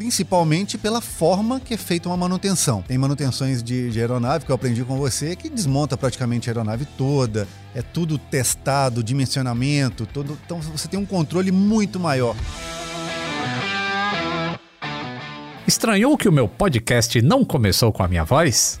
principalmente pela forma que é feita uma manutenção. Tem manutenções de, de aeronave que eu aprendi com você que desmonta praticamente a aeronave toda, é tudo testado, dimensionamento, todo, então você tem um controle muito maior. Estranhou que o meu podcast não começou com a minha voz?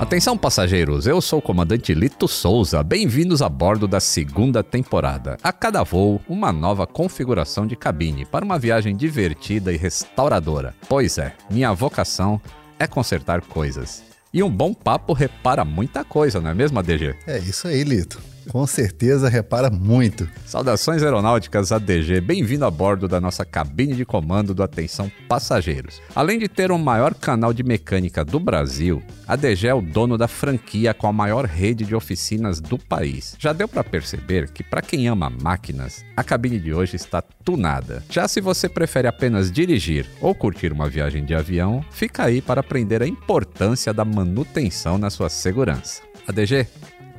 Atenção passageiros, eu sou o comandante Lito Souza. Bem-vindos a bordo da segunda temporada. A cada voo, uma nova configuração de cabine para uma viagem divertida e restauradora. Pois é, minha vocação é consertar coisas. E um bom papo repara muita coisa, não é mesmo, ADG? É isso aí, Lito. Com certeza repara muito. Saudações aeronáuticas ADG, bem-vindo a bordo da nossa cabine de comando do Atenção Passageiros. Além de ter o maior canal de mecânica do Brasil, a DG é o dono da franquia com a maior rede de oficinas do país. Já deu para perceber que para quem ama máquinas, a cabine de hoje está tunada. Já se você prefere apenas dirigir ou curtir uma viagem de avião, fica aí para aprender a importância da manutenção na sua segurança. ADG,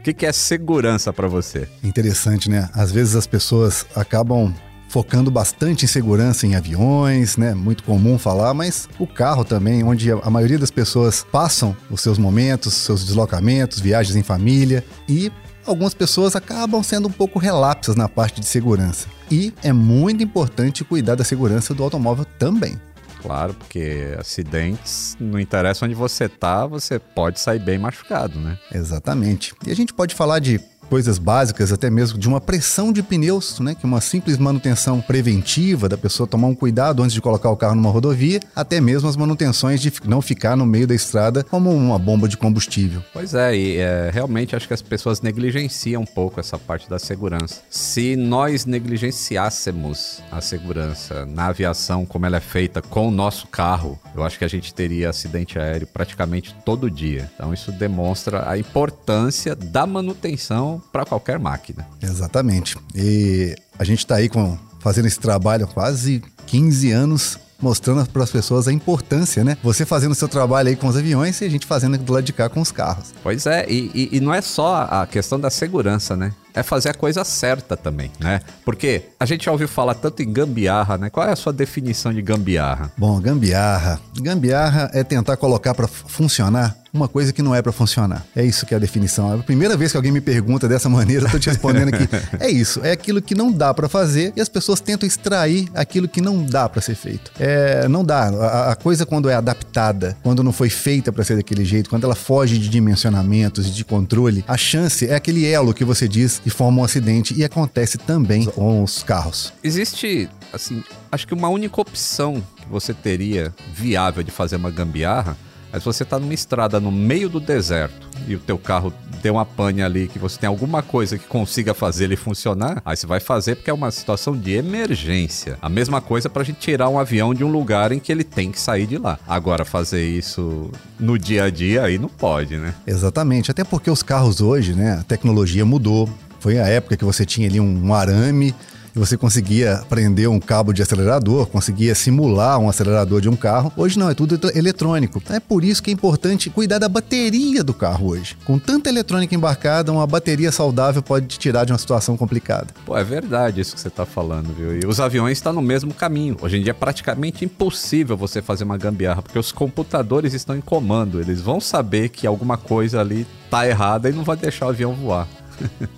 o que, que é segurança para você? Interessante, né? Às vezes as pessoas acabam focando bastante em segurança em aviões, né? Muito comum falar, mas o carro também, onde a maioria das pessoas passam os seus momentos, seus deslocamentos, viagens em família e algumas pessoas acabam sendo um pouco relapsas na parte de segurança. E é muito importante cuidar da segurança do automóvel também. Claro, porque acidentes, não interessa onde você tá, você pode sair bem machucado, né? Exatamente. E a gente pode falar de coisas básicas, até mesmo de uma pressão de pneus, né? Que uma simples manutenção preventiva da pessoa tomar um cuidado antes de colocar o carro numa rodovia, até mesmo as manutenções de não ficar no meio da estrada como uma bomba de combustível. Pois é, e é, realmente acho que as pessoas negligenciam um pouco essa parte da segurança. Se nós negligenciássemos a segurança na aviação como ela é feita com o nosso carro, eu acho que a gente teria acidente aéreo praticamente todo dia. Então isso demonstra a importância da manutenção para qualquer máquina. Exatamente. E a gente está aí com, fazendo esse trabalho há quase 15 anos mostrando para as pessoas a importância, né? Você fazendo o seu trabalho aí com os aviões e a gente fazendo do lado de cá com os carros. Pois é, e, e, e não é só a questão da segurança, né? É fazer a coisa certa também, né? Porque a gente já ouviu falar tanto em gambiarra, né? Qual é a sua definição de gambiarra? Bom, gambiarra. Gambiarra é tentar colocar para funcionar uma coisa que não é para funcionar. É isso que é a definição. É a primeira vez que alguém me pergunta dessa maneira, eu tô te respondendo aqui. é isso, é aquilo que não dá para fazer e as pessoas tentam extrair aquilo que não dá para ser feito. É, não dá. A, a, coisa quando é adaptada, quando não foi feita para ser daquele jeito, quando ela foge de dimensionamentos de controle, a chance é aquele elo que você diz e forma um acidente e acontece também com os carros. Existe, assim, acho que uma única opção que você teria viável de fazer uma gambiarra mas você está numa estrada no meio do deserto e o teu carro deu uma pane ali que você tem alguma coisa que consiga fazer ele funcionar, aí você vai fazer porque é uma situação de emergência. A mesma coisa para a gente tirar um avião de um lugar em que ele tem que sair de lá. Agora fazer isso no dia a dia aí não pode, né? Exatamente, até porque os carros hoje, né, a tecnologia mudou. Foi a época que você tinha ali um arame e você conseguia prender um cabo de acelerador, conseguia simular um acelerador de um carro. Hoje não, é tudo eletrônico. Então é por isso que é importante cuidar da bateria do carro hoje. Com tanta eletrônica embarcada, uma bateria saudável pode te tirar de uma situação complicada. Pô, é verdade isso que você está falando, viu? E os aviões estão no mesmo caminho. Hoje em dia é praticamente impossível você fazer uma gambiarra, porque os computadores estão em comando. Eles vão saber que alguma coisa ali tá errada e não vai deixar o avião voar.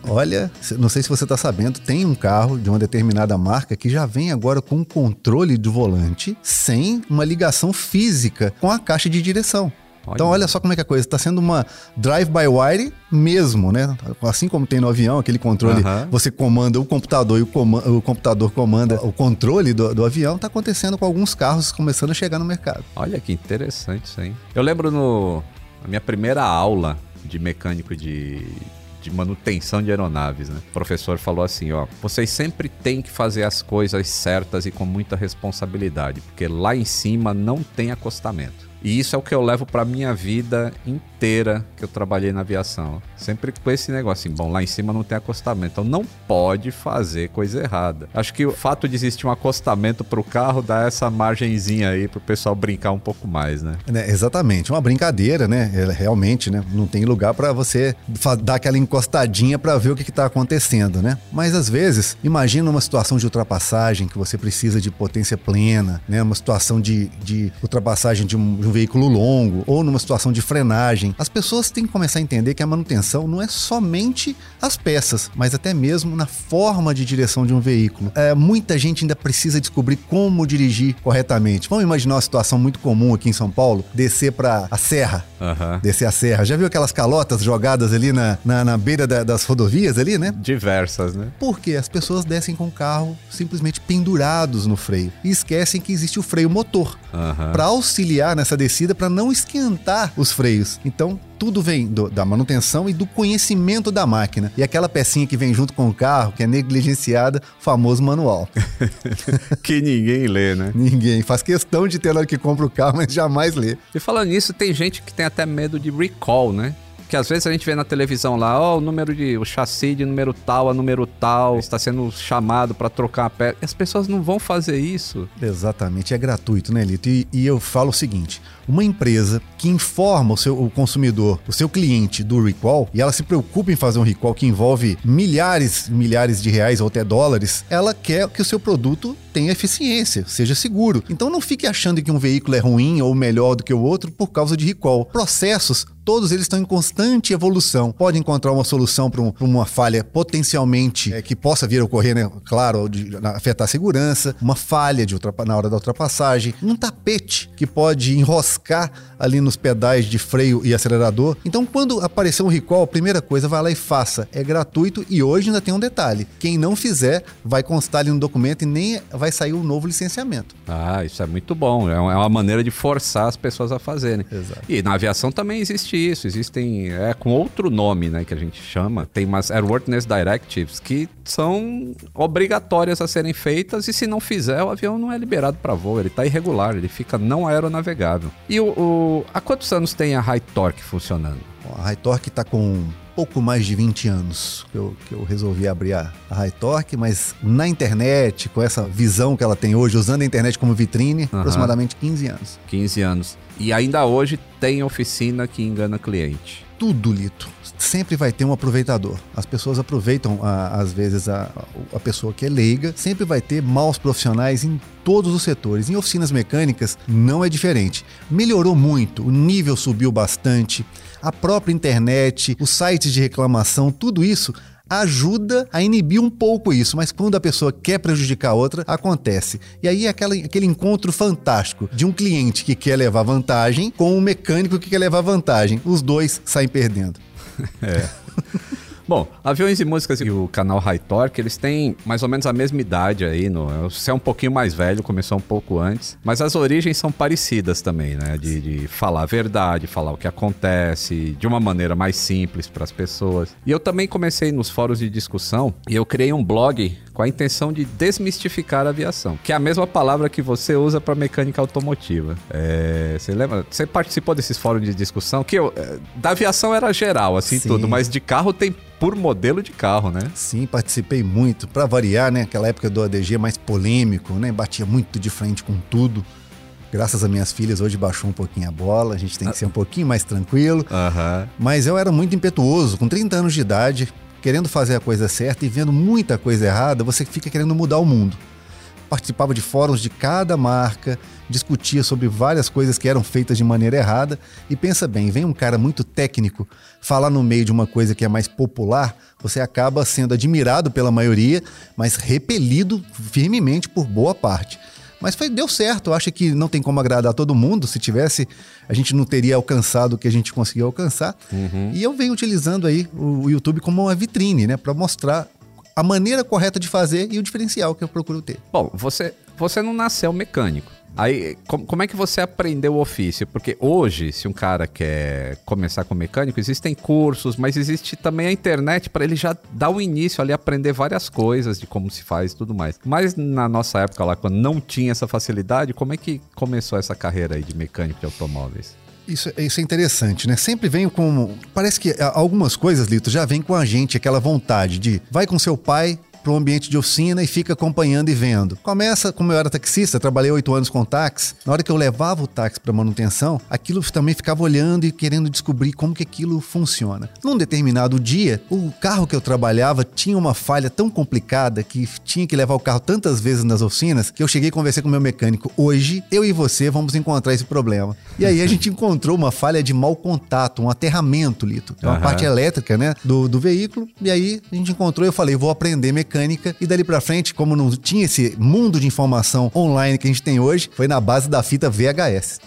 Olha, não sei se você está sabendo, tem um carro de uma determinada marca que já vem agora com um controle do volante sem uma ligação física com a caixa de direção. Olha. Então, olha só como é que a coisa está sendo uma drive-by-wire mesmo, né? Assim como tem no avião, aquele controle, você comanda o computador e o, o computador comanda o controle do, do avião, está acontecendo com alguns carros começando a chegar no mercado. Olha que interessante isso aí. Eu lembro no, na minha primeira aula de mecânico de, de manutenção de aeronaves, né? O professor falou assim, ó, vocês sempre têm que fazer as coisas certas e com muita responsabilidade, porque lá em cima não tem acostamento. E isso é o que eu levo para minha vida inteira que eu trabalhei na aviação. Sempre com esse negócio assim, bom, lá em cima não tem acostamento, então não pode fazer coisa errada. Acho que o fato de existir um acostamento para o carro dá essa margenzinha aí para o pessoal brincar um pouco mais, né? É, exatamente, uma brincadeira, né? Realmente, né? Não tem lugar para você dar aquela encostadinha para ver o que está acontecendo, né? Mas às vezes, imagina uma situação de ultrapassagem que você precisa de potência plena, né? Uma situação de, de ultrapassagem de um, de um veículo longo ou numa situação de frenagem. As pessoas têm que começar a entender que a manutenção não é somente as peças, mas até mesmo na forma de direção de um veículo. É, muita gente ainda precisa descobrir como dirigir corretamente. Vamos imaginar uma situação muito comum aqui em São Paulo: descer para a serra. Uhum. Descer a serra. Já viu aquelas calotas jogadas ali na, na, na beira da, das rodovias ali, né? Diversas, né? Porque as pessoas descem com o carro simplesmente pendurados no freio e esquecem que existe o freio motor uhum. para auxiliar nessa descida para não esquentar os freios. Então, tudo vem do, da manutenção e do conhecimento da máquina. E aquela pecinha que vem junto com o carro, que é negligenciada, famoso manual. que ninguém lê, né? Ninguém. Faz questão de ter na hora que compra o carro, mas jamais lê. E falando nisso, tem gente que tem até medo de recall, né? Que às vezes a gente vê na televisão lá, ó, oh, o número de o chassi de número tal a número tal está sendo chamado para trocar a peça. As pessoas não vão fazer isso. Exatamente, é gratuito, né, Lito? E, e eu falo o seguinte: uma empresa que informa o seu o consumidor, o seu cliente do recall, e ela se preocupa em fazer um recall que envolve milhares, milhares de reais ou até dólares, ela quer que o seu produto tenha eficiência, seja seguro. Então não fique achando que um veículo é ruim ou melhor do que o outro por causa de recall. Processos todos eles estão em constante evolução. Pode encontrar uma solução para um, uma falha potencialmente é, que possa vir a ocorrer, né? claro, de, afetar a segurança, uma falha de na hora da ultrapassagem, um tapete que pode enroscar ali nos pedais de freio e acelerador. Então, quando aparecer um recall, a primeira coisa, vai lá e faça. É gratuito e hoje ainda tem um detalhe: quem não fizer, vai constar ali no documento e nem vai sair um novo licenciamento. Ah, isso é muito bom. É uma maneira de forçar as pessoas a fazerem. Exato. E na aviação também existe isso. Existem, é com outro nome, né, que a gente chama. Tem umas Airworthiness Directives que são obrigatórias a serem feitas e se não fizer, o avião não é liberado para voo. Ele está irregular, ele fica não aeronavegável. E o, o, há quantos anos tem a High Torque funcionando? A High Torque está com pouco mais de 20 anos que eu, que eu resolvi abrir a, a High Torque, mas na internet, com essa visão que ela tem hoje, usando a internet como vitrine, uhum. aproximadamente 15 anos. 15 anos. E ainda hoje tem oficina que engana cliente. Tudo, Lito sempre vai ter um aproveitador. As pessoas aproveitam, a, às vezes, a, a pessoa que é leiga. Sempre vai ter maus profissionais em todos os setores. Em oficinas mecânicas não é diferente. Melhorou muito, o nível subiu bastante, a própria internet, os sites de reclamação, tudo isso ajuda a inibir um pouco isso, mas quando a pessoa quer prejudicar a outra, acontece. E aí é aquela, aquele encontro fantástico de um cliente que quer levar vantagem com um mecânico que quer levar vantagem. Os dois saem perdendo. é. Bom, Aviões e Músicas e o canal High Torque, eles têm mais ou menos a mesma idade aí. No, você é um pouquinho mais velho, começou um pouco antes. Mas as origens são parecidas também, né? De, de falar a verdade, falar o que acontece de uma maneira mais simples para as pessoas. E eu também comecei nos fóruns de discussão e eu criei um blog com a intenção de desmistificar a aviação, que é a mesma palavra que você usa para mecânica automotiva. É, você lembra? Você participou desses fóruns de discussão que eu, é, da aviação era geral, assim Sim. tudo, mas de carro tem por modelo de carro, né? Sim, participei muito. Para variar, né? Aquela época do ADG mais polêmico, né? Batia muito de frente com tudo. Graças a minhas filhas, hoje baixou um pouquinho a bola, a gente tem que ser um pouquinho mais tranquilo. Uhum. Mas eu era muito impetuoso, com 30 anos de idade, querendo fazer a coisa certa e vendo muita coisa errada, você fica querendo mudar o mundo. Participava de fóruns de cada marca, discutia sobre várias coisas que eram feitas de maneira errada. E pensa bem, vem um cara muito técnico falar no meio de uma coisa que é mais popular, você acaba sendo admirado pela maioria, mas repelido firmemente por boa parte. Mas foi, deu certo. Eu acho que não tem como agradar todo mundo. Se tivesse, a gente não teria alcançado o que a gente conseguiu alcançar. Uhum. E eu venho utilizando aí o, o YouTube como uma vitrine, né? Para mostrar a maneira correta de fazer e o diferencial que eu procuro ter. Bom, você, você não nasceu mecânico. Aí, como, como é que você aprendeu o ofício? Porque hoje, se um cara quer começar com mecânico, existem cursos, mas existe também a internet para ele já dar o início ali, aprender várias coisas de como se faz e tudo mais. Mas na nossa época lá, quando não tinha essa facilidade, como é que começou essa carreira aí de mecânico de automóveis? Isso, isso é interessante, né? Sempre vem com. Parece que algumas coisas, Lito, já vem com a gente aquela vontade de vai com seu pai, para o ambiente de oficina e fica acompanhando e vendo. Começa, como eu era taxista, trabalhei oito anos com táxi. Na hora que eu levava o táxi para manutenção, aquilo também ficava olhando e querendo descobrir como que aquilo funciona. Num determinado dia, o carro que eu trabalhava tinha uma falha tão complicada que tinha que levar o carro tantas vezes nas oficinas que eu cheguei a conversar com o meu mecânico. Hoje, eu e você vamos encontrar esse problema. E aí a gente encontrou uma falha de mau contato, um aterramento, Lito. É uma uhum. parte elétrica, né, do, do veículo. E aí a gente encontrou e eu falei, vou aprender mecânica mecânica. E dali para frente, como não tinha esse mundo de informação online que a gente tem hoje, foi na base da fita VHS.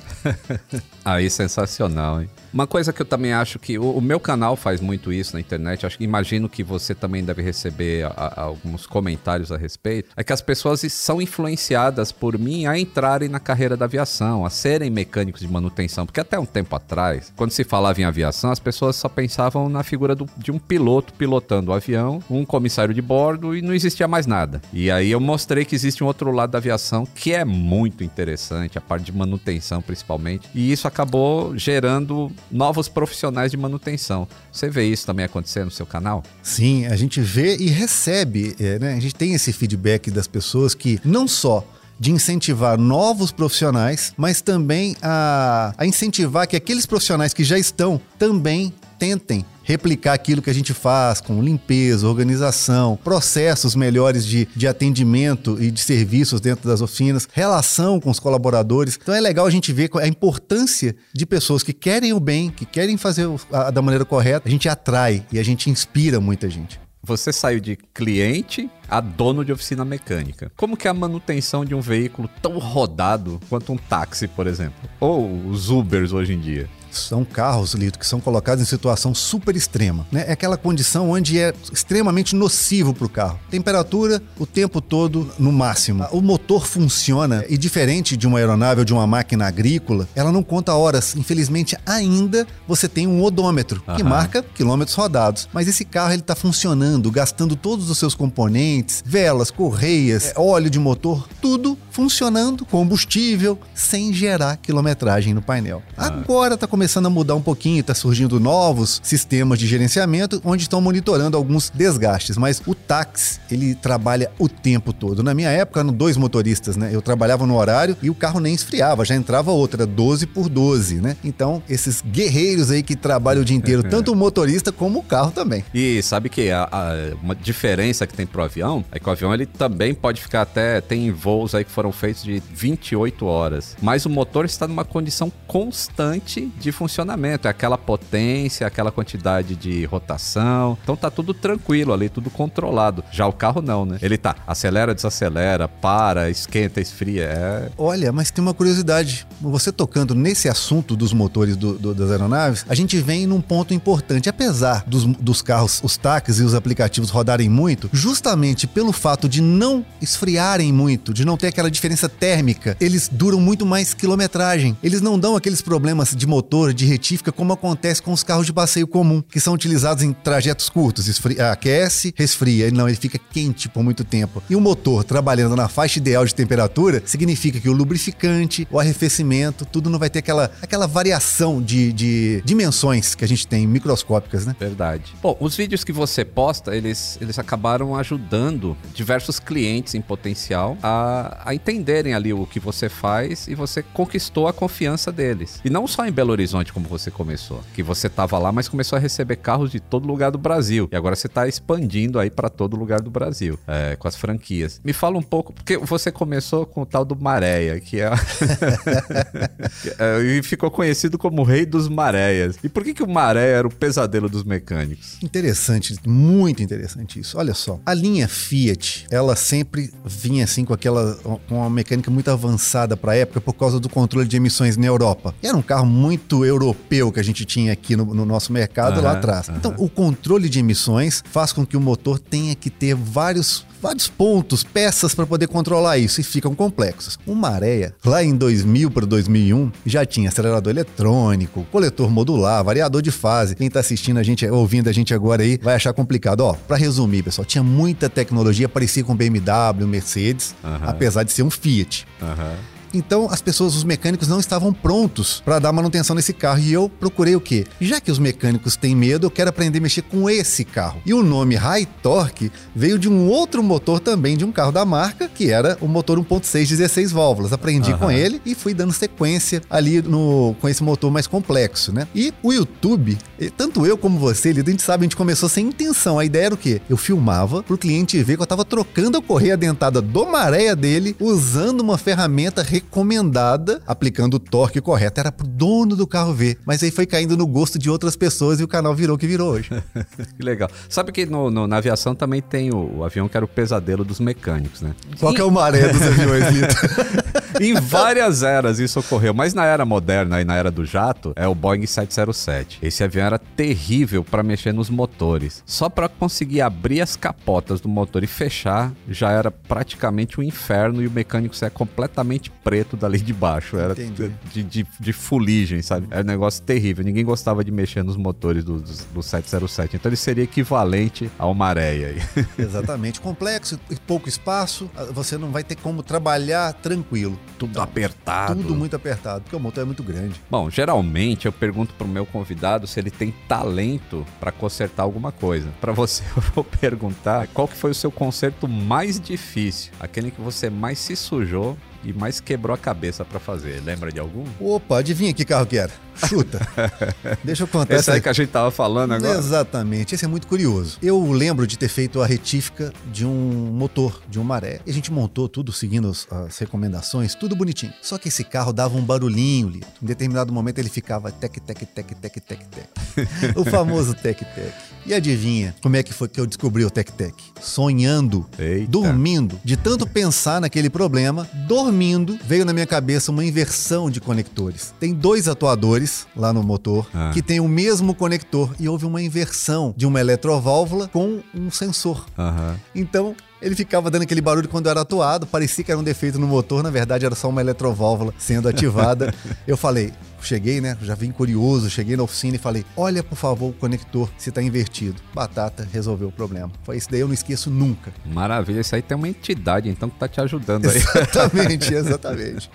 Aí, sensacional, hein? Uma coisa que eu também acho que o, o, meu canal faz muito isso na internet, acho, imagino que você também deve receber a, a, alguns comentários a respeito, é que as pessoas são influenciadas por mim a entrarem na carreira da aviação, a serem mecânicos de manutenção, porque até um tempo atrás, quando se falava em aviação, as pessoas só pensavam na figura do, de um piloto pilotando o avião, um comissário de bordo e não existia mais nada. E aí eu mostrei que existe um outro lado da aviação que é muito interessante, a parte de manutenção principalmente, e isso acabou gerando novos profissionais de manutenção. Você vê isso também acontecer no seu canal? Sim, a gente vê e recebe, é, né? A gente tem esse feedback das pessoas que não só de incentivar novos profissionais, mas também a, a incentivar que aqueles profissionais que já estão também tentem replicar aquilo que a gente faz com limpeza, organização, processos melhores de, de atendimento e de serviços dentro das oficinas, relação com os colaboradores. Então é legal a gente ver a importância de pessoas que querem o bem, que querem fazer a, da maneira correta. A gente atrai e a gente inspira muita gente. Você saiu de cliente a dono de oficina mecânica. Como que é a manutenção de um veículo tão rodado quanto um táxi, por exemplo? Ou os Ubers hoje em dia? São carros, Lito, que são colocados em situação super extrema. Né? É aquela condição onde é extremamente nocivo para o carro. Temperatura o tempo todo no máximo. O motor funciona e diferente de uma aeronave ou de uma máquina agrícola, ela não conta horas. Infelizmente, ainda você tem um odômetro que marca quilômetros rodados. Mas esse carro ele está funcionando, gastando todos os seus componentes, velas, correias, é, óleo de motor, tudo funcionando, combustível, sem gerar quilometragem no painel. Ah. Agora está começando começando a mudar um pouquinho, está surgindo novos sistemas de gerenciamento onde estão monitorando alguns desgastes, mas o táxi, ele trabalha o tempo todo. Na minha época, eram dois motoristas, né? Eu trabalhava no horário e o carro nem esfriava, já entrava outra, 12 por 12, né? Então, esses guerreiros aí que trabalham o dia inteiro, tanto o motorista como o carro também. E sabe que a, a, uma diferença que tem pro avião é que o avião ele também pode ficar até, tem voos aí que foram feitos de 28 horas, mas o motor está numa condição constante de funcionamento, é aquela potência, aquela quantidade de rotação. Então tá tudo tranquilo ali, tudo controlado. Já o carro não, né? Ele tá acelera, desacelera, para, esquenta, esfria. É... Olha, mas tem uma curiosidade. Você tocando nesse assunto dos motores do, do, das aeronaves, a gente vem num ponto importante. Apesar dos, dos carros, os táxis e os aplicativos rodarem muito, justamente justamente pelo fato de não esfriarem muito, de não ter aquela diferença térmica, eles duram muito mais quilometragem. Eles não dão aqueles problemas de motor, de retífica, como acontece com os carros de passeio comum, que são utilizados em trajetos curtos. Esfria, aquece, resfria. Não, ele fica quente por muito tempo. E o motor trabalhando na faixa ideal de temperatura significa que o lubrificante, o arrefecimento, tudo não vai ter aquela, aquela variação de, de dimensões que a gente tem microscópicas, né? Verdade. Bom, os vídeos que você posta, eles, eles acabaram ajudando diversos clientes em potencial a, a entenderem ali o que você faz e você conquistou a confiança deles. E não só em Belo Horizonte, como você começou, que você estava lá, mas começou a receber carros de todo lugar do Brasil. E agora você está expandindo aí para todo lugar do Brasil, é, com as franquias. Me fala um pouco, porque você começou com o tal do Maréia, que é. é e ficou conhecido como o rei dos maréias. E por que, que o maré era o pesadelo dos mecânicos? Interessante, muito interessante isso. Olha só, a linha Fiat, ela sempre vinha assim com aquela com uma mecânica muito avançada para a época por causa do controle de emissões na Europa. E era um carro muito europeu que a gente tinha aqui no, no nosso mercado uhum, lá atrás. Uhum. Então, o controle de emissões faz com que o motor tenha que ter vários vários pontos, peças para poder controlar isso e ficam complexos. O Maréia, lá em 2000 para 2001, já tinha acelerador eletrônico, coletor modular, variador de fase. Quem está assistindo a gente, ouvindo a gente agora aí, vai achar complicado. Ó, para resumir, pessoal, tinha muita tecnologia, parecia com BMW, Mercedes, uhum. apesar de ser um Fiat. Uhum. Então as pessoas, os mecânicos não estavam prontos para dar manutenção nesse carro e eu procurei o quê? Já que os mecânicos têm medo, eu quero aprender a mexer com esse carro. E o nome High Torque veio de um outro motor também de um carro da marca, que era o motor 1.6 16 válvulas. Aprendi uhum. com ele e fui dando sequência ali no com esse motor mais complexo, né? E o YouTube, tanto eu como você, a gente sabe, a gente começou sem intenção. A ideia era o quê? Eu filmava pro cliente ver que eu tava trocando a correia dentada do maréia dele usando uma ferramenta recomendada, aplicando o torque correto. Era pro dono do carro ver. Mas aí foi caindo no gosto de outras pessoas e o canal virou o que virou hoje. que legal. Sabe que no, no, na aviação também tem o, o, avião que era o pesadelo dos mecânicos, né? Qual que é o maré dos aviões, Lito? em várias eras isso ocorreu, mas na era moderna e na era do jato é o Boeing 707. Esse avião era terrível para mexer nos motores. Só para conseguir abrir as capotas do motor e fechar já era praticamente um inferno e o mecânico saia completamente preto dali de baixo. Era de, de, de, fuligem, sabe? Era um negócio terrível. Ninguém gostava de mexer nos motores do, do, do 707. Então ele seria equivalente a uma areia. Exatamente. Complexo e pouco espaço, você não vai ter como trabalhar tranquilo. Tudo então, apertado. Tudo muito apertado, porque o motor é muito grande. Bom, geralmente eu pergunto pro meu convidado se ele tem talento para consertar alguma coisa. Para você, eu vou perguntar qual que foi o seu conserto mais difícil, aquele que você mais se sujou e mais quebrou a cabeça para fazer. Lembra de algum? Opa, adivinha que carro que era? Chuta. Deixa eu contar. Esse aí que a gente tava falando agora. Exatamente. Esse é muito curioso. Eu lembro de ter feito a retífica de um motor, de um maré. E a gente montou tudo seguindo as, as recomendações, tudo bonitinho. Só que esse carro dava um barulhinho, Lito. Em determinado momento ele ficava tec, tec, tec, tec, tec, tec. o famoso tec, tec. E adivinha como é que foi que eu descobri o tec, tec? Sonhando, Eita. dormindo. De tanto pensar naquele problema, dormindo, veio na minha cabeça uma inversão de conectores. Tem dois atuadores lá no motor ah. que tem o mesmo conector e houve uma inversão de uma eletroválvula com um sensor. Uhum. Então, ele ficava dando aquele barulho quando era atuado, parecia que era um defeito no motor, na verdade era só uma eletroválvula sendo ativada. Eu falei, cheguei, né? Já vim curioso, cheguei na oficina e falei: olha, por favor, o conector se tá invertido. Batata resolveu o problema. Foi isso daí, eu não esqueço nunca. Maravilha, isso aí tem uma entidade então que tá te ajudando aí. Exatamente, exatamente.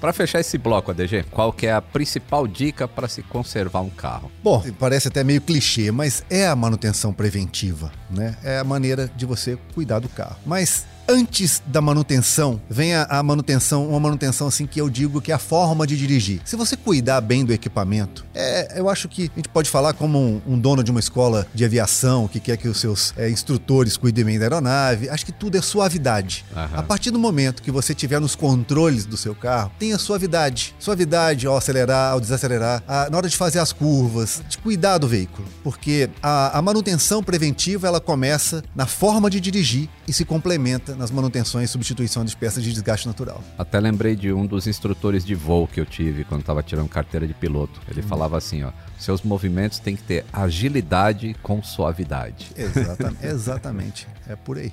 para fechar esse bloco, ADG, qual que é a principal dica para se conservar um carro? Bom, parece até meio clichê, mas é a manutenção preventiva, né? É a maneira de você cuidar do carro. Mas antes da manutenção, vem a, a, manutenção, uma manutenção assim que eu digo que é a forma de dirigir. Se você cuidar bem do equipamento, é, eu acho que a gente pode falar como um, um dono de uma escola de aviação que quer que os seus é, instrutores cuidem bem da aeronave. Acho que tudo é suavidade. Uhum. A partir do momento que você tiver nos controles do seu carro, tenha suavidade. Suavidade ao acelerar, ao desacelerar, a, na hora de fazer as curvas, de cuidar do veículo. Porque a, a manutenção preventiva ela começa na forma de dirigir e se complementa nas manutenções e substituição de peças de desgaste natural. Até lembrei de um dos instrutores de voo que eu tive quando estava tirando carteira de piloto. Ele hum. falava assim, ó, seus movimentos têm que ter agilidade com suavidade. Exatamente, exatamente. é por aí.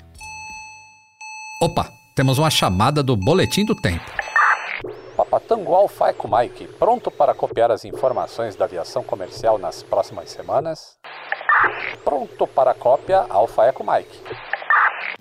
Opa, temos uma chamada do Boletim do Tempo. Papa Tango Alpha Eco Mike, pronto para copiar as informações da aviação comercial nas próximas semanas? Pronto para cópia Alpha Eco Mike.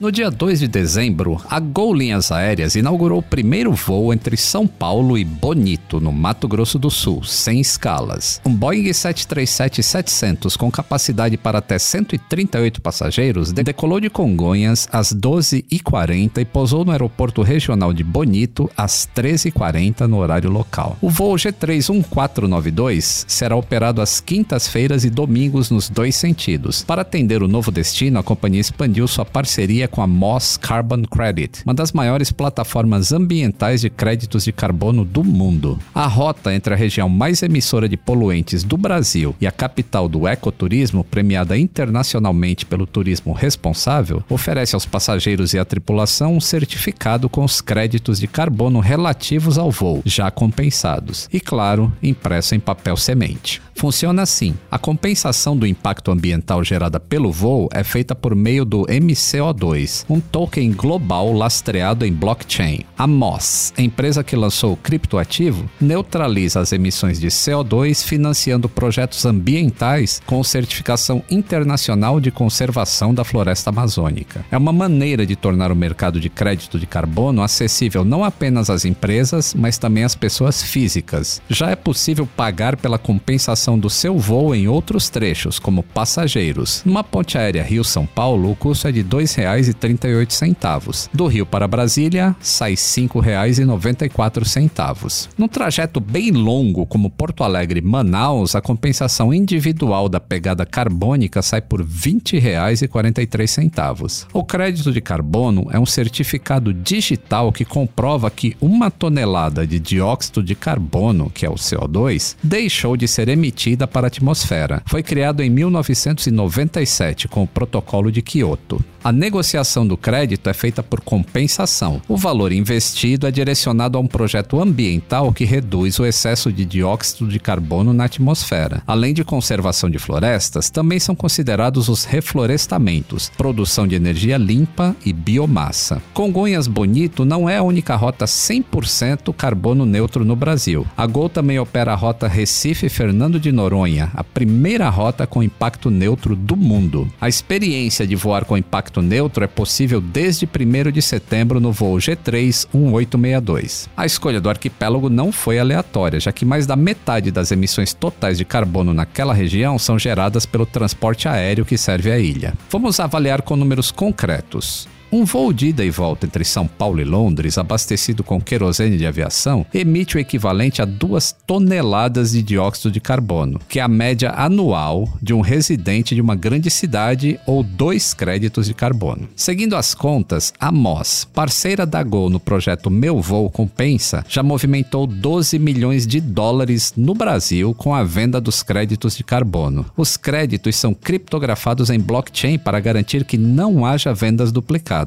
No dia 2 de dezembro, a Gol Linhas Aéreas inaugurou o primeiro voo entre São Paulo e Bonito, no Mato Grosso do Sul, sem escalas. Um Boeing 737-700 com capacidade para até 138 passageiros decolou de Congonhas às 12h40 e pousou no aeroporto regional de Bonito às 13h40 no horário local. O voo G31492 será operado às quintas-feiras e domingos nos dois sentidos. Para atender o novo destino, a companhia expandiu sua parceria com a Moss Carbon Credit, uma das maiores plataformas ambientais de créditos de carbono do mundo. A rota entre a região mais emissora de poluentes do Brasil e a capital do ecoturismo, premiada internacionalmente pelo turismo responsável, oferece aos passageiros e à tripulação um certificado com os créditos de carbono relativos ao voo, já compensados, e claro, impresso em papel semente. Funciona assim: a compensação do impacto ambiental gerada pelo voo é feita por meio do MCO2, um token global lastreado em blockchain. A Moss, empresa que lançou o criptoativo, neutraliza as emissões de CO2 financiando projetos ambientais com certificação internacional de conservação da floresta amazônica. É uma maneira de tornar o mercado de crédito de carbono acessível não apenas às empresas, mas também às pessoas físicas. Já é possível pagar pela compensação do seu voo em outros trechos, como passageiros. Numa ponte aérea Rio-São Paulo, o custo é de R$ 2,38. Do Rio para Brasília, sai R$ 5,94. Num trajeto bem longo, como Porto Alegre-Manaus, a compensação individual da pegada carbônica sai por R$ 20,43. O crédito de carbono é um certificado digital que comprova que uma tonelada de dióxido de carbono, que é o CO2, deixou de ser emitida para a atmosfera. Foi criado em 1997 com o Protocolo de Kyoto. A negociação do crédito é feita por compensação. O valor investido é direcionado a um projeto ambiental que reduz o excesso de dióxido de carbono na atmosfera. Além de conservação de florestas, também são considerados os reflorestamentos, produção de energia limpa e biomassa. Congonhas Bonito não é a única rota 100% carbono neutro no Brasil. A Gol também opera a rota Recife-Fernando de Noronha, a primeira rota com impacto neutro do mundo. A experiência de voar com impacto neutro é possível desde 1 de setembro no voo G3 1862. A escolha do arquipélago não foi aleatória, já que mais da metade das emissões totais de carbono naquela região são geradas pelo transporte aéreo que serve a ilha. Vamos avaliar com números concretos. Um voo de ida e volta entre São Paulo e Londres, abastecido com querosene de aviação, emite o equivalente a duas toneladas de dióxido de carbono, que é a média anual de um residente de uma grande cidade ou dois créditos de carbono. Seguindo as contas, a Moss, parceira da Gol no projeto Meu Voo Compensa, já movimentou 12 milhões de dólares no Brasil com a venda dos créditos de carbono. Os créditos são criptografados em blockchain para garantir que não haja vendas duplicadas.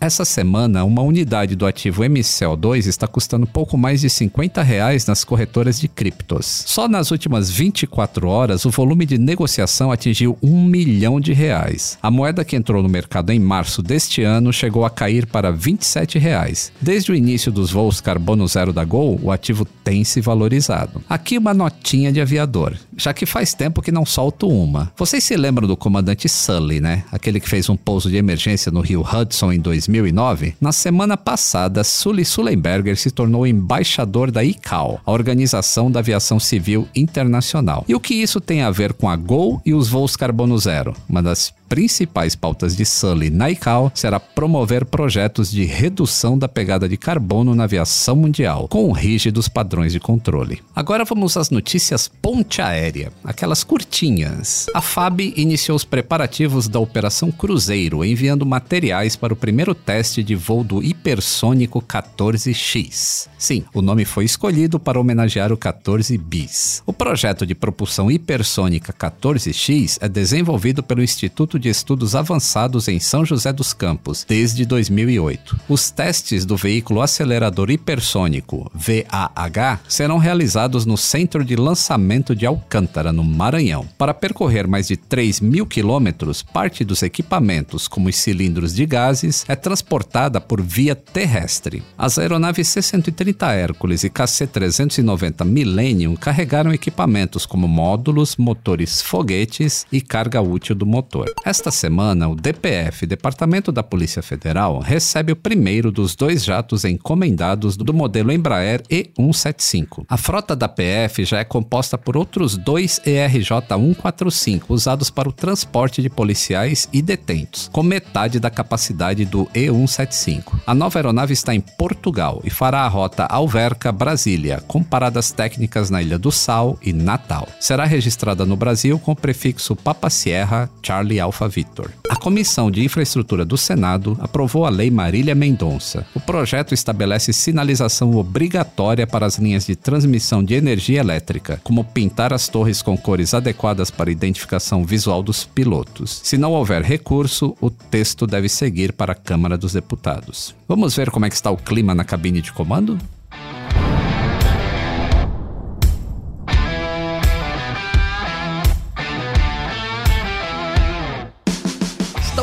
Essa semana, uma unidade do ativo MCO2 está custando pouco mais de 50 reais nas corretoras de criptos. Só nas últimas 24 horas, o volume de negociação atingiu um milhão de reais. A moeda que entrou no mercado em março deste ano chegou a cair para 27 reais. Desde o início dos voos carbono zero da Gol, o ativo tem se valorizado. Aqui uma notinha de aviador, já que faz tempo que não solto uma. Vocês se lembram do comandante Sully, né? Aquele que fez um pouso de emergência no rio Hudson Hudson em 2009, na semana passada, Sully Sullenberger se tornou embaixador da ICAO, a Organização da Aviação Civil Internacional. E o que isso tem a ver com a Gol e os voos carbono zero? Uma das principais pautas de Sully na ICAO será promover projetos de redução da pegada de carbono na aviação mundial, com rígidos padrões de controle. Agora vamos às notícias ponte aérea, aquelas curtinhas. A FAB iniciou os preparativos da Operação Cruzeiro, enviando materiais para o primeiro teste de voo do hipersônico 14X. Sim, o nome foi escolhido para homenagear o 14 bis. O projeto de propulsão hipersônica 14X é desenvolvido pelo Instituto De Estudos Avançados em São José dos Campos desde 2008. Os testes do veículo acelerador hipersônico VAH serão realizados no Centro de Lançamento de Alcântara, no Maranhão. Para percorrer mais de 3 mil quilômetros, parte dos equipamentos, como os cilindros de gases, é transportada por via terrestre. As aeronaves C-130 Hércules e KC-390 Millennium carregaram equipamentos como módulos, motores foguetes e carga útil do motor. Esta semana, o DPF, Departamento da Polícia Federal, recebe o primeiro dos dois jatos encomendados do modelo Embraer E175. A frota da PF já é composta por outros dois ERJ-145 usados para o transporte de policiais e detentos, com metade da capacidade do E175. A nova aeronave está em Portugal e fará a rota Alverca-Brasília, com paradas técnicas na Ilha do Sal e Natal. Será registrada no Brasil com o prefixo Papa Sierra Charlie Victor. A Comissão de Infraestrutura do Senado aprovou a Lei Marília Mendonça. O projeto estabelece sinalização obrigatória para as linhas de transmissão de energia elétrica, como pintar as torres com cores adequadas para identificação visual dos pilotos. Se não houver recurso, o texto deve seguir para a Câmara dos Deputados. Vamos ver como é que está o clima na cabine de comando?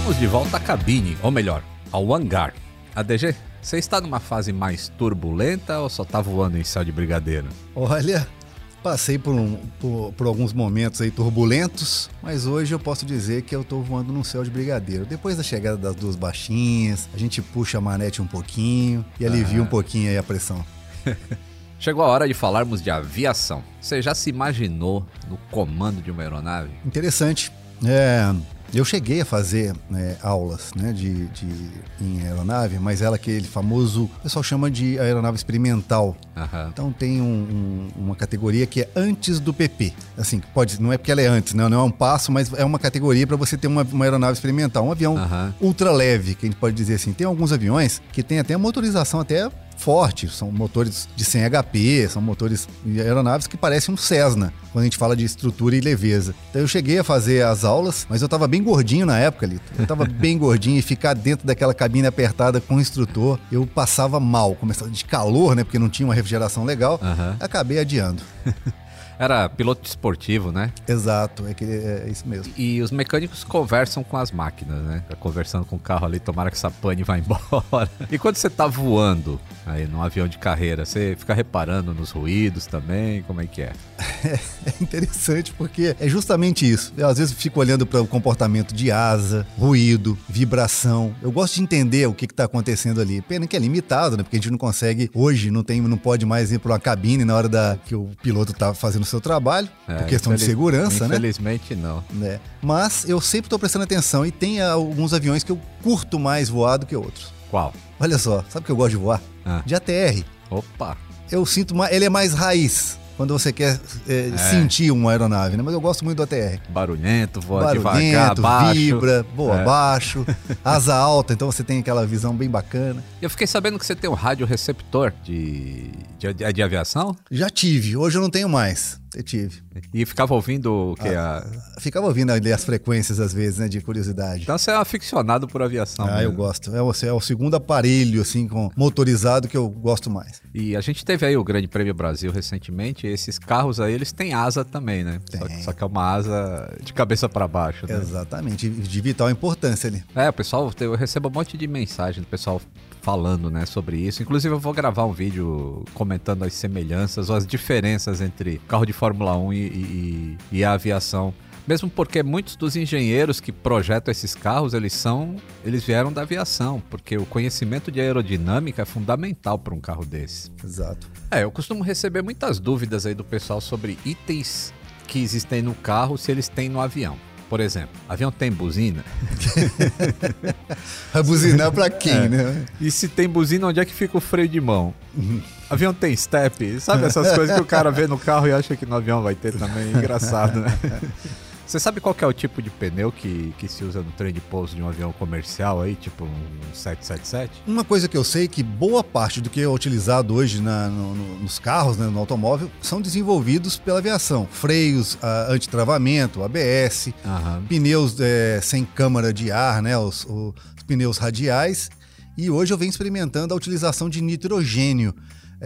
Estamos de volta à cabine, ou melhor, ao hangar. ADG, você está numa fase mais turbulenta ou só está voando em céu de brigadeiro? Olha, passei por, um, por, por, alguns momentos aí turbulentos, mas hoje eu posso dizer que eu tô voando num céu de brigadeiro. Depois da chegada das duas baixinhas, a gente puxa a manete um pouquinho e alivia ah. um pouquinho aí a pressão. Chegou a hora de falarmos de aviação. Você já se imaginou no comando de uma aeronave? Interessante. É, eu cheguei a fazer né, aulas né, de, de, em aeronave, mas ela aquele famoso, o pessoal chama de aeronave experimental. Uhum. Então tem um, um, uma categoria que é antes do PP. Assim, pode, não é porque ela é antes, né, não é um passo, mas é uma categoria para você ter uma, uma, aeronave experimental, um avião uhum. ultra leve, que a gente pode dizer assim. Tem alguns aviões que tem até motorização até forte, são motores de 100 HP, são motores de aeronaves que parecem um Cessna, quando a gente fala de estrutura e leveza. Então eu cheguei a fazer as aulas, mas eu estava bem gordinho na época, Lito. Eu estava bem gordinho e ficar dentro daquela cabine apertada com o instrutor, eu passava mal, começava de calor, né, porque não tinha uma refrigeração legal, uhum. acabei adiando. Era piloto esportivo, né? Exato, é, que, é isso mesmo. E, e, os mecânicos conversam com as máquinas, né? Tá conversando com o carro ali, tomara que essa pane vá embora. E quando você tá voando aí num avião de carreira, você fica reparando nos ruídos também? Como é que é? É, é interessante porque é justamente isso. Eu às vezes fico olhando para o comportamento de asa, ruído, vibração. Eu gosto de entender o que está acontecendo ali. Pena que é limitado, né? Porque a gente não consegue, hoje não tem, não pode mais ir para uma cabine na hora da, que o piloto tá fazendo o seu trabalho, é, por questão de segurança, infelizmente, né? Infelizmente não. É. Mas eu sempre estou prestando atenção e tem alguns aviões que eu curto mais voar do que outros. Qual? Olha só, sabe o que eu gosto de voar? Ah. De ATR. Opa! Eu sinto mais. Ele é mais raiz quando você quer é, é. sentir uma aeronave, né? Mas eu gosto muito do ATR. Barulhento, voa Barulhento, devagar, baixo. vibra, voa é. baixo, asa alta, então você tem aquela visão bem bacana. Eu fiquei sabendo que você tem um rádio receptor de, de, de aviação? Já tive, hoje eu não tenho mais. Eu tive. E ficava ouvindo o que? Ah, a... Ficava ouvindo ali as frequências, às vezes, né? De curiosidade. Então você é aficionado por aviação. Ah, mesmo. eu gosto. É o, é o segundo aparelho, assim, com motorizado que eu gosto mais. E a gente teve aí o Grande Prêmio Brasil recentemente. esses carros aí, eles têm asa também, né? Só, só, que é uma asa de cabeça para baixo. Né? Exatamente. De vital importância ali. É, o pessoal, eu recebo um monte de mensagem do pessoal falando, né, sobre isso. Inclusive eu vou gravar um vídeo comentando as semelhanças ou as diferenças entre carro de Fórmula 1 e, e, e a aviação. Mesmo porque muitos dos engenheiros que projetam esses carros, eles são, eles vieram da aviação, porque o conhecimento de aerodinâmica é fundamental para um carro desse. Exato. É, eu costumo receber muitas dúvidas aí do pessoal sobre itens que existem no carro se eles têm no avião. Por exemplo, avião tem buzina? a buzina é pra quem, é. né? E se tem buzina, onde é que fica o freio de mão? Avião tem step? Sabe essas coisas que o cara vê no carro e acha que no avião vai ter também? Engraçado, né? Você sabe qual é o tipo de pneu que, que se usa no trem de pouso de um avião comercial aí, tipo um 777? Uma coisa que eu sei é que boa parte do que é utilizado hoje na, no, no, nos carros, né, no automóvel, são desenvolvidos pela aviação. Freios, a, antitravamento, ABS, Aham. pneus é, sem câmara de ar, né, os, os pneus radiais. E hoje eu venho experimentando a utilização de nitrogênio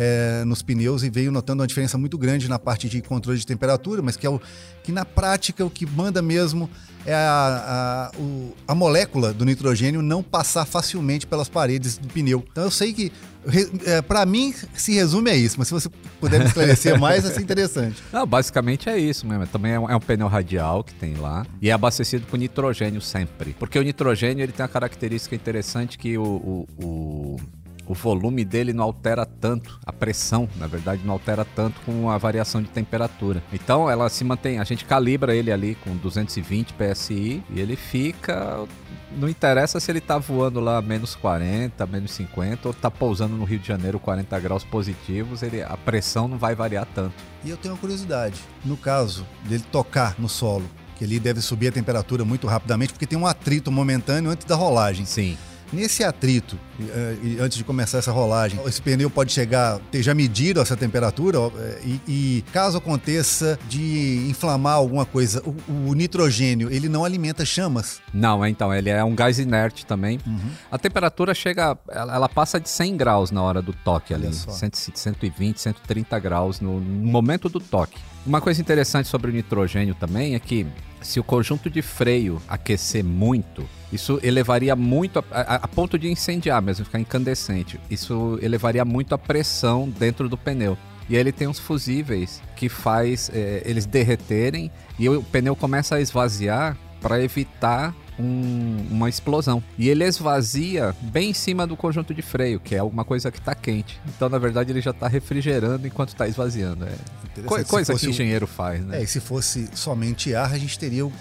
é, nos pneus e venho notando uma diferença muito grande na parte de controle de temperatura, mas que é o que na prática o que manda mesmo é a, a, o- a molécula do nitrogênio não passar facilmente pelas paredes do pneu. Então eu sei que para mim se resume a isso, mas se você puder me esclarecer mais, vai ser interessante. Não, basicamente é isso mesmo. Também é um, é um pneu radial que tem lá e é abastecido por nitrogênio sempre. Porque o nitrogênio ele tem uma característica interessante que o, o, o, o volume dele não altera tanto, a pressão, na verdade, não altera tanto com a variação de temperatura. Então ela se mantém, a gente calibra ele ali com 220 PSI e ele fica. Não interessa se ele tá voando lá menos 40, menos 50 ou tá pousando no Rio de Janeiro 40 graus positivos, ele, a pressão não vai variar tanto. E eu tenho uma curiosidade. No caso dele tocar no solo, que ele deve subir a temperatura muito rapidamente, porque tem um atrito momentâneo antes da rolagem. Sim. Nesse atrito, antes de começar essa rolagem, esse pneu pode chegar, ter já medido essa temperatura eh, e, e caso aconteça de inflamar alguma coisa, o, o nitrogênio, ele não alimenta chamas. Não, é, então, ele é um gás inerte também. A temperatura chega, ela, ela passa de 100 graus na hora do toque Olha ali. só. 100, 120, 130 graus no, no momento do toque. Uma coisa interessante sobre o nitrogênio também é que se o conjunto de freio aquecer muito, isso elevaria muito, a, a- a ponto de incendiar mesmo, ficar incandescente. Isso elevaria muito a pressão dentro do pneu. E aí ele tem uns fusíveis que faz eh, eles derreterem e o pneu começa a esvaziar para evitar um- uma explosão. E ele esvazia bem em cima do conjunto de freio, que é alguma coisa que está quente. Então, na verdade, ele já está refrigerando enquanto está esvaziando. É co- coisa que um- engenheiro faz, né? É, e se fosse somente ar, a gente teria o,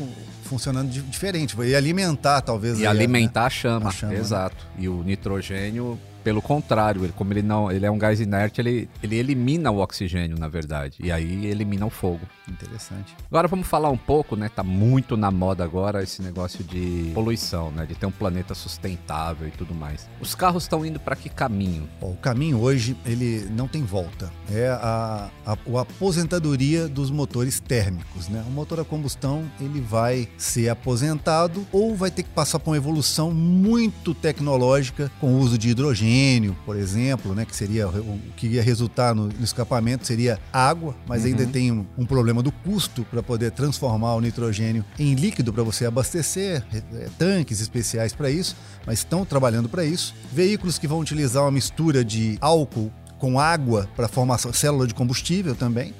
funcionando di- diferente. Ia alimentar, talvez. E alimentar a chama, A chama, né? exato. E o nitrogênio, pelo contrário, ele, como ele não, ele é um gás inerte, ele, ele elimina o oxigênio, na verdade. E aí elimina o fogo. Interessante. Agora vamos falar um pouco, né? Tá muito na moda agora esse negócio de poluição, né? De ter um planeta sustentável e tudo mais. Os carros estão indo para que caminho? Ó, o caminho hoje, ele não tem volta. É a, a, a aposentadoria dos motores térmicos, né? O motor a combustão, ele vai ser aposentado ou vai ter que passar por uma evolução muito tecnológica com o uso de hidrogênio, por exemplo, né? Que seria o que ia resultar no, no escapamento seria água, mas ainda tem um, um problema do custo para poder transformar o nitrogênio em líquido para você abastecer, é, tanques especiais para isso, mas estão trabalhando para isso. Veículos que vão utilizar uma mistura de álcool com água para formação célula de combustível também.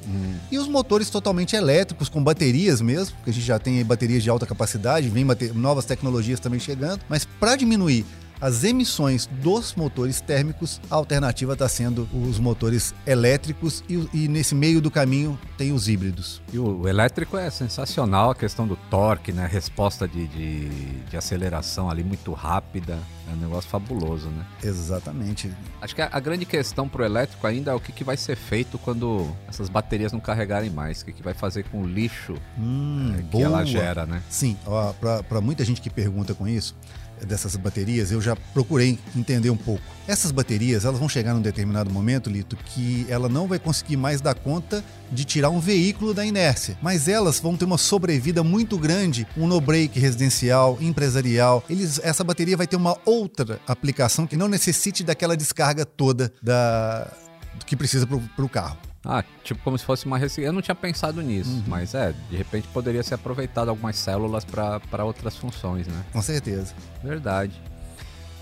E os motores totalmente elétricos, com baterias mesmo, que a gente já tem baterias de alta capacidade, vem novas tecnologias também chegando. Mas para diminuir as emissões dos motores térmicos, a alternativa está sendo os motores elétricos e, o- e nesse meio do caminho tem os híbridos. E o, o elétrico é sensacional, a questão do torque, né? Resposta de, de, de aceleração ali muito rápida. É um negócio fabuloso, né? Exatamente. Acho que a, a grande questão pro elétrico ainda é o que, que vai ser feito quando essas baterias não carregarem mais. O que, que vai fazer com o lixo Hum, é, que boa. ela gera, né? Sim, para muita gente que pergunta com isso, dessas baterias, eu já procurei entender um pouco. Essas baterias, elas vão chegar num determinado momento, Lito, que ela não vai conseguir mais dar conta de tirar um veículo da inércia. Mas elas vão ter uma sobrevida muito grande, um no-break residencial, empresarial. Eles, essa bateria vai ter uma outra aplicação que não necessite daquela descarga toda da, que precisa para o carro. Ah, tipo como se fosse uma reciclagem. Eu não tinha pensado nisso, mas é, de repente poderia ser aproveitado algumas células para outras funções, né? Com certeza. Verdade.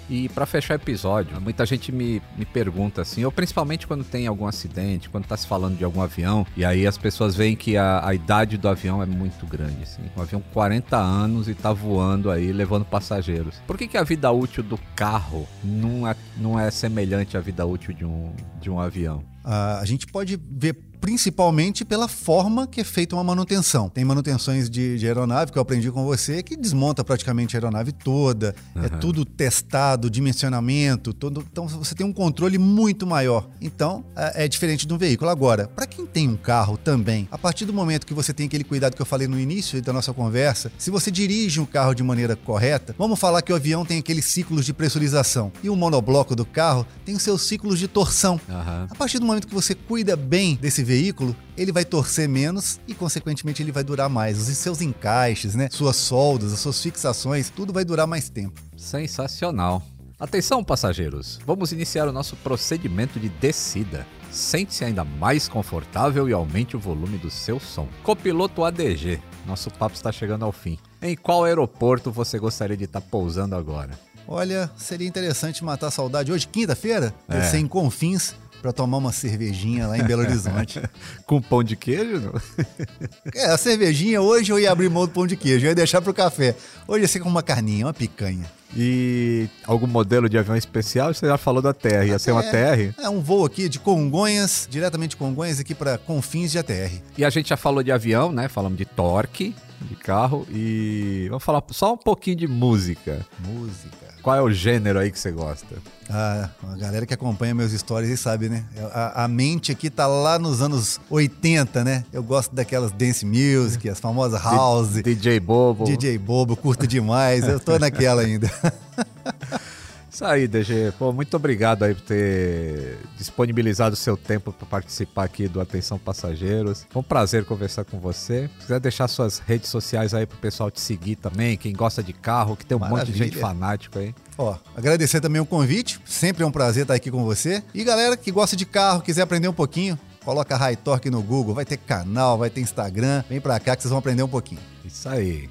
E para fechar o episódio, muita gente me, me pergunta assim, ou principalmente quando tem algum acidente, quando tá se falando de algum avião, e aí as pessoas veem que a, a idade do avião é muito grande, assim. Um avião com 40 anos e tá voando aí, levando passageiros. Por que, que a vida útil do carro não é, não é semelhante à vida útil de um, de um avião? A gente pode ver principalmente pela forma que é feita uma manutenção. Tem manutenções de, de aeronave que eu aprendi com você que desmonta praticamente a aeronave toda, uhum. é tudo testado, dimensionamento, todo, então você tem um controle muito maior. Então é, é diferente de um veículo. Agora, para quem tem um carro também, a partir do momento que você tem aquele cuidado que eu falei no início da nossa conversa, se você dirige um carro de maneira correta, vamos falar que o avião tem aqueles ciclos de pressurização e o monobloco do carro tem os seus ciclos de torção. Uhum. A partir do momento que você cuida bem desse veículo, ele vai torcer menos e, consequentemente, ele vai durar mais. Os seus encaixes, né? Suas soldas, as suas fixações, tudo vai durar mais tempo. Sensacional. Atenção, passageiros! Vamos iniciar o nosso procedimento de descida. Sente-se ainda mais confortável e aumente o volume do seu som. Copiloto ADG, nosso papo está chegando ao fim. Em qual aeroporto você gostaria de estar pousando agora? Olha, seria interessante matar a saudade hoje, quinta-feira, é. ser em Confins, para tomar uma cervejinha lá em Belo Horizonte. Com pão de queijo? Não? é, a cervejinha hoje eu ia abrir mão do pão de queijo, eu ia deixar pro café. Hoje ia ser com uma carninha, uma picanha. E algum modelo de avião especial? Você já falou da TR, ia ser uma TR? É um voo aqui de Congonhas, diretamente de Congonhas aqui para Confins de ATR. E a gente já falou de avião, né? Falamos de torque, de carro e vamos falar só um pouquinho de música. Música. Qual é o gênero aí que você gosta? Ah, a galera que acompanha meus stories aí sabe, né? A, a, mente aqui tá lá nos anos 80, né? Eu gosto daquelas dance music, as famosas house. D DJ Bobo. DJ Bobo, curto demais. Eu tô naquela ainda. Isso aí, DG. Pô, muito obrigado aí por ter disponibilizado o seu tempo para participar aqui do Atenção Passageiros. Foi um prazer conversar com você. Se quiser deixar suas redes sociais aí pro pessoal te seguir também, quem gosta de carro, que tem um Maravilha. monte de gente fanático aí. Ó, agradecer também o convite. Sempre é um prazer estar aqui com você. E galera que gosta de carro, quiser aprender um pouquinho, coloca High Torque no Google. Vai ter canal, vai ter Instagram. Vem pra cá que vocês vão aprender um pouquinho. Isso aí.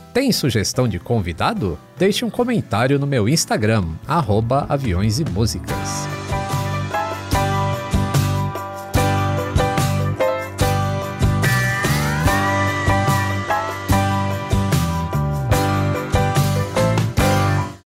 Tem sugestão de convidado? Deixe um comentário no meu Instagram, arroba aviões e músicas.